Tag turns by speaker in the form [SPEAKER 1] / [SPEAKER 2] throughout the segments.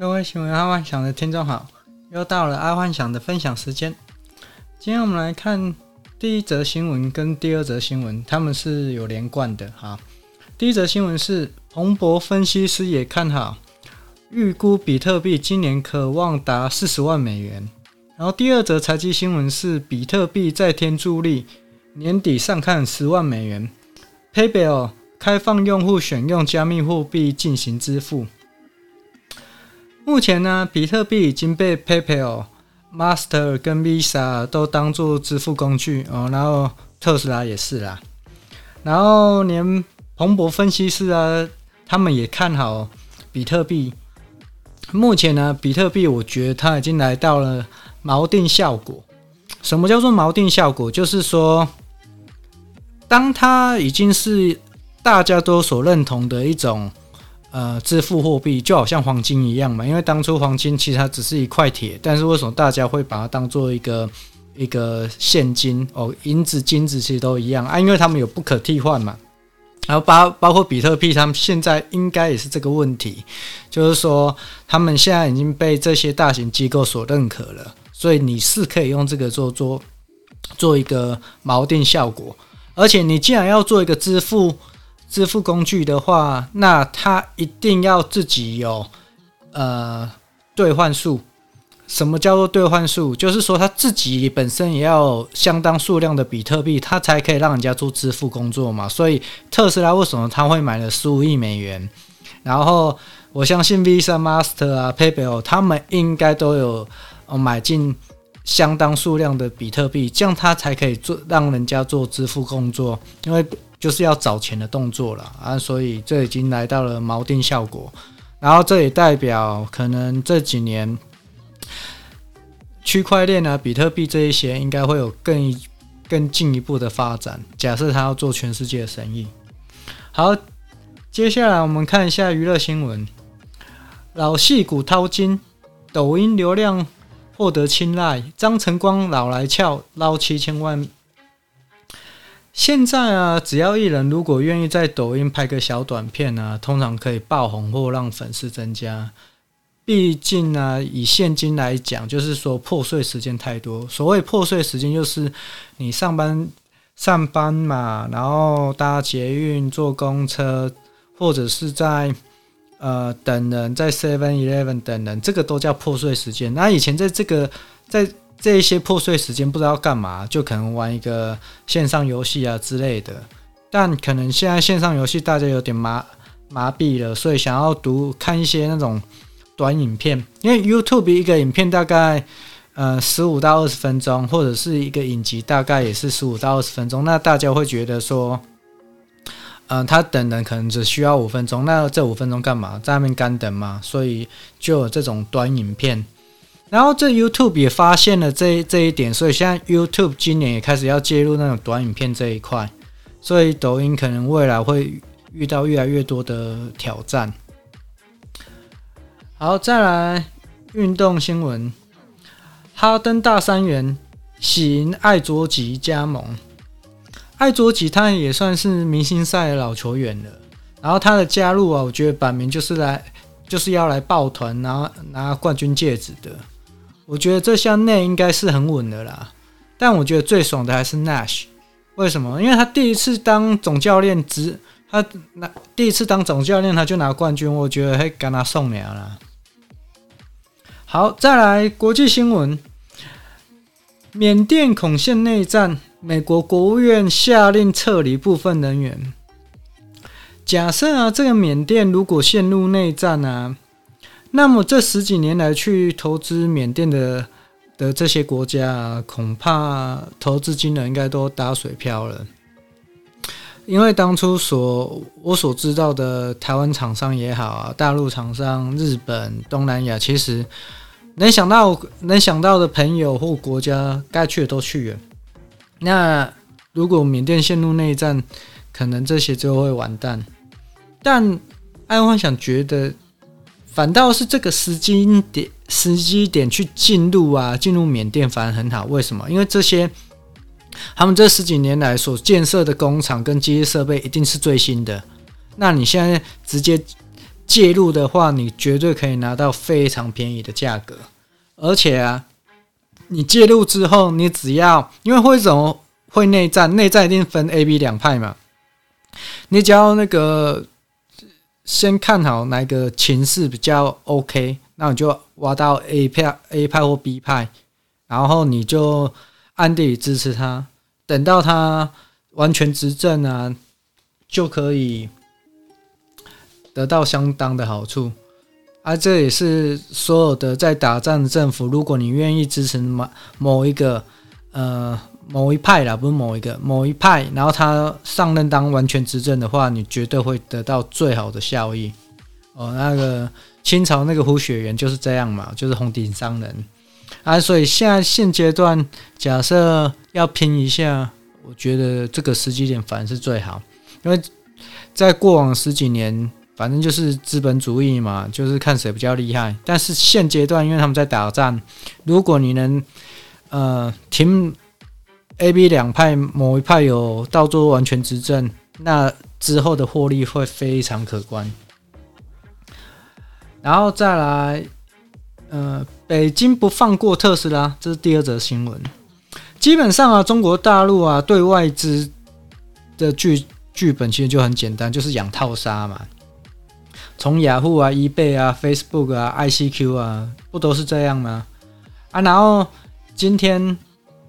[SPEAKER 1] 各位喜欢阿幻想的听众好，又到了阿幻想的分享时间。今天我们来看第一则新闻跟第二则新闻，他们是有连贯的哈。第一则新闻是彭博分析师也看好，预估比特币今年可望达四十万美元。然后第二则财经新闻是比特币再添助力，年底上看十万美元。PayPal 开放用户选用加密货币进行支付。目前呢，比特币已经被 PayPal、Master 跟 Visa 都当做支付工具哦，然后特斯拉也是啦，然后连彭博分析师啊，他们也看好比特币。目前呢，比特币我觉得它已经来到了锚定效果。什么叫做锚定效果？就是说，当它已经是大家都所认同的一种。呃，支付货币就好像黄金一样嘛，因为当初黄金其实它只是一块铁，但是为什么大家会把它当做一个一个现金哦？银子、金子其实都一样啊，因为它们有不可替换嘛。然后包包括比特币，他们现在应该也是这个问题，就是说他们现在已经被这些大型机构所认可了，所以你是可以用这个做做做一个锚定效果，而且你既然要做一个支付。支付工具的话，那他一定要自己有呃兑换数。什么叫做兑换数？就是说他自己本身也要相当数量的比特币，他才可以让人家做支付工作嘛。所以特斯拉为什么他会买了十五亿美元？然后我相信 Visa、Master 啊、PayPal 他们应该都有买进相当数量的比特币，这样他才可以做让人家做支付工作，因为。就是要找钱的动作了啊，所以这已经来到了锚定效果，然后这也代表可能这几年区块链啊、比特币这一些应该会有更更进一步的发展。假设他要做全世界的生意，好，接下来我们看一下娱乐新闻：老戏骨掏金，抖音流量获得青睐，张晨光老来俏捞七千万。现在啊，只要艺人如果愿意在抖音拍个小短片啊，通常可以爆红或让粉丝增加。毕竟呢、以现金来讲，就是说破碎时间太多。所谓破碎时间，就是你上班上班嘛，然后搭捷运、坐公车，或者是在呃等人，在 Seven Eleven 等人，这个都叫破碎时间。那以前在这个在。这一些破碎时间不知道干嘛，就可能玩一个线上游戏啊之类的。但可能现在线上游戏大家有点麻麻痹了，所以想要读看一些那种短影片，因为 YouTube 一个影片大概呃十五到二十分钟，或者是一个影集大概也是十五到二十分钟。那大家会觉得说，嗯、他等的可能只需要五分钟，那这五分钟干嘛？在那边干等嘛？所以就有这种短影片。然后这 YouTube 也发现了这这一点，所以现在 YouTube 今年也开始要介入那种短影片这一块，所以抖音可能未来会遇到越来越多的挑战。好，再来运动新闻，哈登大三元喜迎艾卓吉加盟，艾卓吉他也算是明星赛的老球员了，然后他的加入啊，我觉得摆明就是来就是要来抱团，然后拿冠军戒指的。我觉得这项内应该是很稳的啦，但我觉得最爽的还是 Nash，为什么？因为他第一次当总教练，只他拿第一次当总教练他就拿冠军，我觉得还跟他送娘了。好，再来国际新闻，缅甸恐陷内战，美国国务院下令撤离部分人员。假设啊，这个缅甸如果陷入内战啊。那么这十几年来去投资缅甸的的这些国家，恐怕投资金额应该都打水漂了。因为当初所我所知道的台湾厂商也好啊，大陆厂商、日本、东南亚，其实能想到能想到的朋友或国家，该去的都去了。那如果缅甸陷入内战，可能这些就会完蛋。但爱幻想觉得。反倒是这个时机点，时机点去进入啊，进入缅甸反而很好。为什么？因为这些他们这十几年来所建设的工厂跟机械设备一定是最新的。那你现在直接介入的话，你绝对可以拿到非常便宜的价格。而且啊，你介入之后，你只要因为会怎么会内战？内战一定分 A、B 两派嘛。你只要那个先看好哪个情势比较 OK，那你就挖到 A 派、A 派或 B 派，然后你就暗地里支持他，等到他完全执政啊，就可以得到相当的好处。而、啊、这也是所有的在打仗的政府，如果你愿意支持某某一个呃某一派啦，不是某一个某一派，然后他上任当完全执政的话，你绝对会得到最好的效益。哦，那个清朝那个胡雪岩就是这样嘛，就是红顶商人啊。所以现在现阶段，假设要拼一下，我觉得这个时机点反而是最好，因为在过往十几年。反正就是资本主义嘛，就是看谁比较厉害。但是现阶段，因为他们在打仗，如果你能呃停 A、B 两派某一派有到做完全执政，那之后的获利会非常可观。然后再来，呃，北京不放过特斯拉，这是第二则新闻。基本上啊，中国大陆啊对外资的剧剧本其实就很简单，就是养套杀嘛。从雅虎啊、eBay 啊、Facebook 啊、ICQ 啊，不都是这样吗？啊，然后今天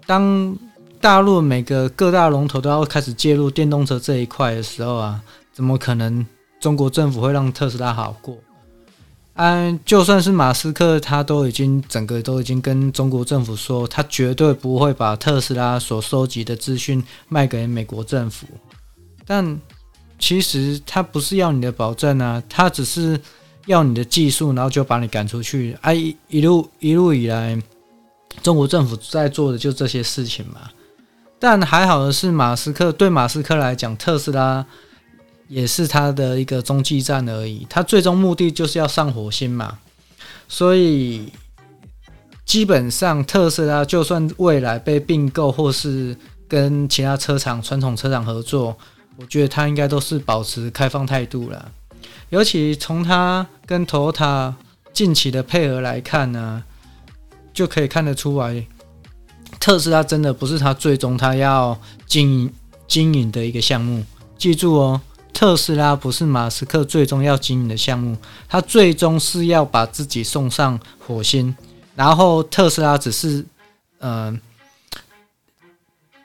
[SPEAKER 1] 当大陆每个各大龙头都要开始介入电动车这一块的时候啊，怎么可能中国政府会让特斯拉好过？啊，就算是马斯克，他都已经整个都已经跟中国政府说，他绝对不会把特斯拉所收集的资讯卖给美国政府，但。其实他不是要你的保证啊，他只是要你的技术，然后就把你赶出去。啊，一一路一路以来，中国政府在做的就这些事情嘛。但还好的是，马斯克对马斯克来讲，特斯拉也是他的一个中继站而已。他最终目的就是要上火星嘛。所以基本上，特斯拉就算未来被并购，或是跟其他车厂、传统车厂合作。我觉得他应该都是保持开放态度了，尤其从他跟 Toyota 近期的配合来看呢，就可以看得出来，特斯拉真的不是他最终他要经营经营的一个项目。记住哦，特斯拉不是马斯克最终要经营的项目，他最终是要把自己送上火星，然后特斯拉只是嗯、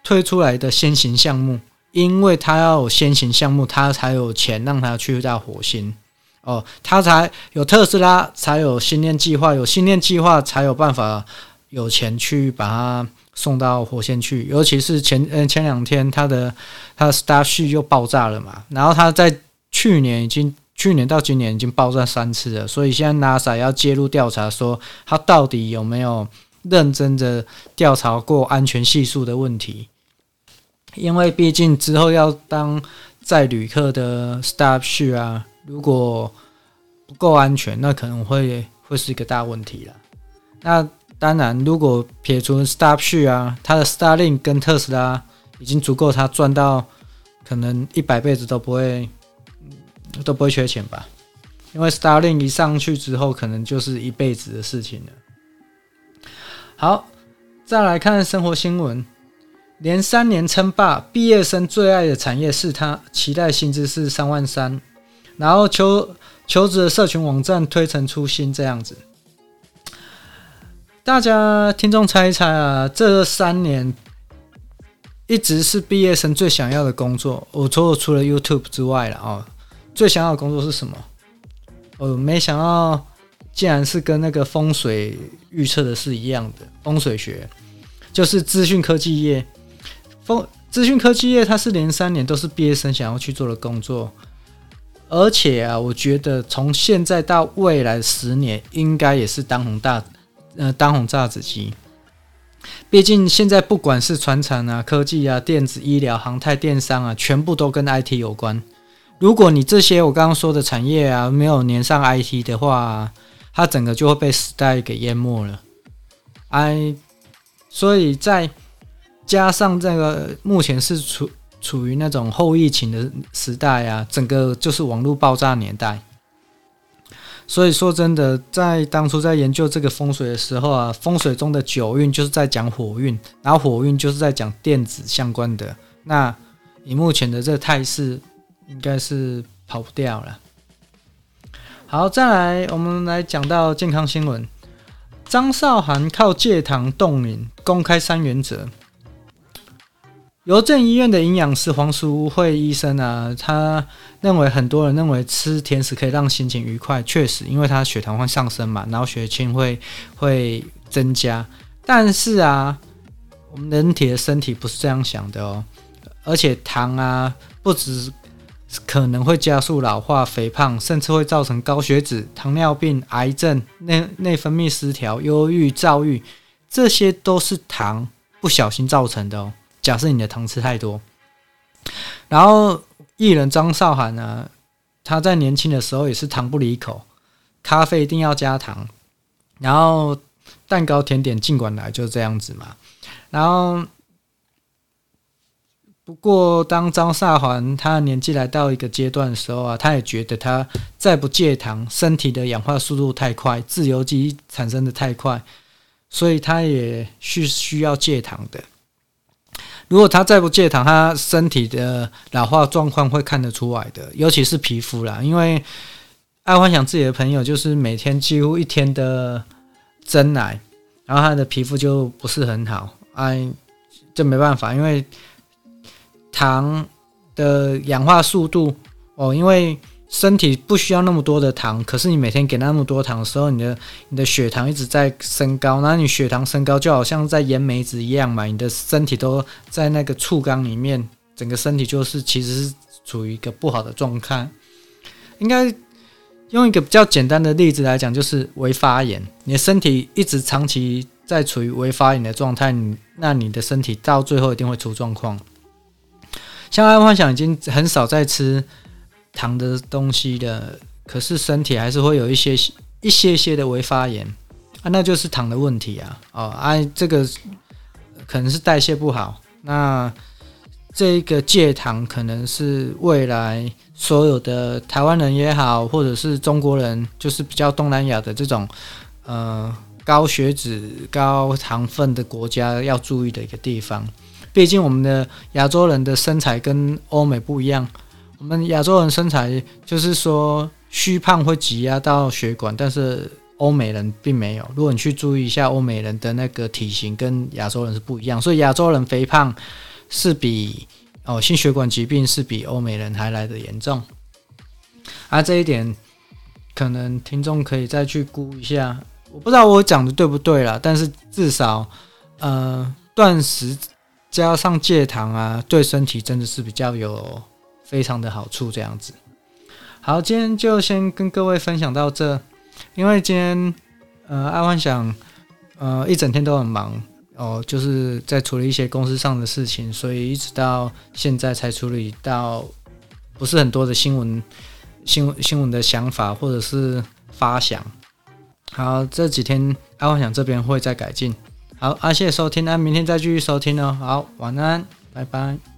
[SPEAKER 1] 推出来的先行项目。因为他要有先行项目，他才有钱让他去到火星哦，他才有特斯拉，才有星链计划，有星链计划才有办法有钱去把它送到火星去。尤其是前嗯前两天他的他的 Starship 又爆炸了嘛，然后他在去年已经去年到今年已经爆炸三次了，所以现在 NASA 要介入调查，说他到底有没有认真的调查过安全系数的问题。因为毕竟之后要当载旅客的 Starship 啊，如果不够安全，那可能会会是一个大问题了。那当然，如果撇除 Starship 啊，他的 Starlink 跟特斯拉已经足够他赚到，可能一百辈子都不会都不会缺钱吧。因为 Starlink 一上去之后，可能就是一辈子的事情了。好，再来看生活新闻。连三年称霸，毕业生最爱的产业是他，期待薪资是三万三，然后求求职的社群网站推陈出新这样子。大家听众猜一猜啊，这三年一直是毕业生最想要的工作。我除了除了 YouTube 之外了哦，最想要的工作是什么？我没想到，竟然是跟那个风水预测的是一样的风水学，就是资讯科技业。风资讯科技业，它是连三年都是毕业生想要去做的工作，而且啊，我觉得从现在到未来十年，应该也是当红大呃当红炸子鸡。毕竟现在不管是传产啊、科技啊、电子、医疗、航太、电商啊，全部都跟 IT 有关。如果你这些我刚刚说的产业啊没有连上 IT 的话，它整个就会被时代给淹没了。哎，所以在加上这个目前是处处于那种后疫情的时代啊，整个就是网络爆炸年代，所以说真的，在当初在研究这个风水的时候啊，风水中的九运就是在讲火运，然后火运就是在讲电子相关的。那以目前的这个态势，应该是跑不掉了。好，再来，我们来讲到健康新闻。张韶涵靠戒糖冻龄，公开三原则。邮政医院的营养师黄淑惠医生啊，他认为很多人认为吃甜食可以让心情愉快，确实，因为他血糖会上升嘛，然后血清会会增加。但是啊，我们人体的身体不是这样想的哦，而且糖啊，不止可能会加速老化、肥胖，甚至会造成高血脂、糖尿病、癌症、内内分泌失调、忧郁、躁郁，这些都是糖不小心造成的哦。假设你的糖吃太多，然后艺人张韶涵呢，他在年轻的时候也是糖不离口，咖啡一定要加糖，然后蛋糕甜点尽管来，就这样子嘛。然后不过当张韶涵他年纪来到一个阶段的时候啊，他也觉得他再不戒糖，身体的氧化速度太快，自由基产生的太快，所以他也是需要戒糖的。如果他再不戒糖，他身体的老化状况会看得出来的，尤其是皮肤啦。因为爱幻想自己的朋友，就是每天几乎一天的真奶，然后他的皮肤就不是很好，哎，这没办法，因为糖的氧化速度哦，因为。身体不需要那么多的糖，可是你每天给那么多糖的时候，你的你的血糖一直在升高，然后你血糖升高就好像在盐梅子一样嘛，你的身体都在那个醋缸里面，整个身体就是其实是处于一个不好的状态。应该用一个比较简单的例子来讲，就是微发炎，你的身体一直长期在处于微发炎的状态，那你的身体到最后一定会出状况。像爱幻想已经很少在吃。糖的东西的，可是身体还是会有一些一些些的微发炎啊，那就是糖的问题啊。哦，哎、啊，这个可能是代谢不好。那这个戒糖可能是未来所有的台湾人也好，或者是中国人，就是比较东南亚的这种呃高血脂、高糖分的国家要注意的一个地方。毕竟我们的亚洲人的身材跟欧美不一样。我们亚洲人身材就是说虚胖会挤压到血管，但是欧美人并没有。如果你去注意一下欧美人的那个体型，跟亚洲人是不一样，所以亚洲人肥胖是比哦心血管疾病是比欧美人还来的严重。啊，这一点可能听众可以再去估一下，我不知道我讲的对不对啦，但是至少呃断食加上戒糖啊，对身体真的是比较有。非常的好处，这样子。好，今天就先跟各位分享到这。因为今天，呃，爱幻想，呃，一整天都很忙哦，就是在处理一些公司上的事情，所以一直到现在才处理到不是很多的新闻、新、新闻的想法或者是发想。好，这几天爱幻想这边会再改进。好，啊，谢谢收听，那明天再继续收听哦。好，晚安，拜拜。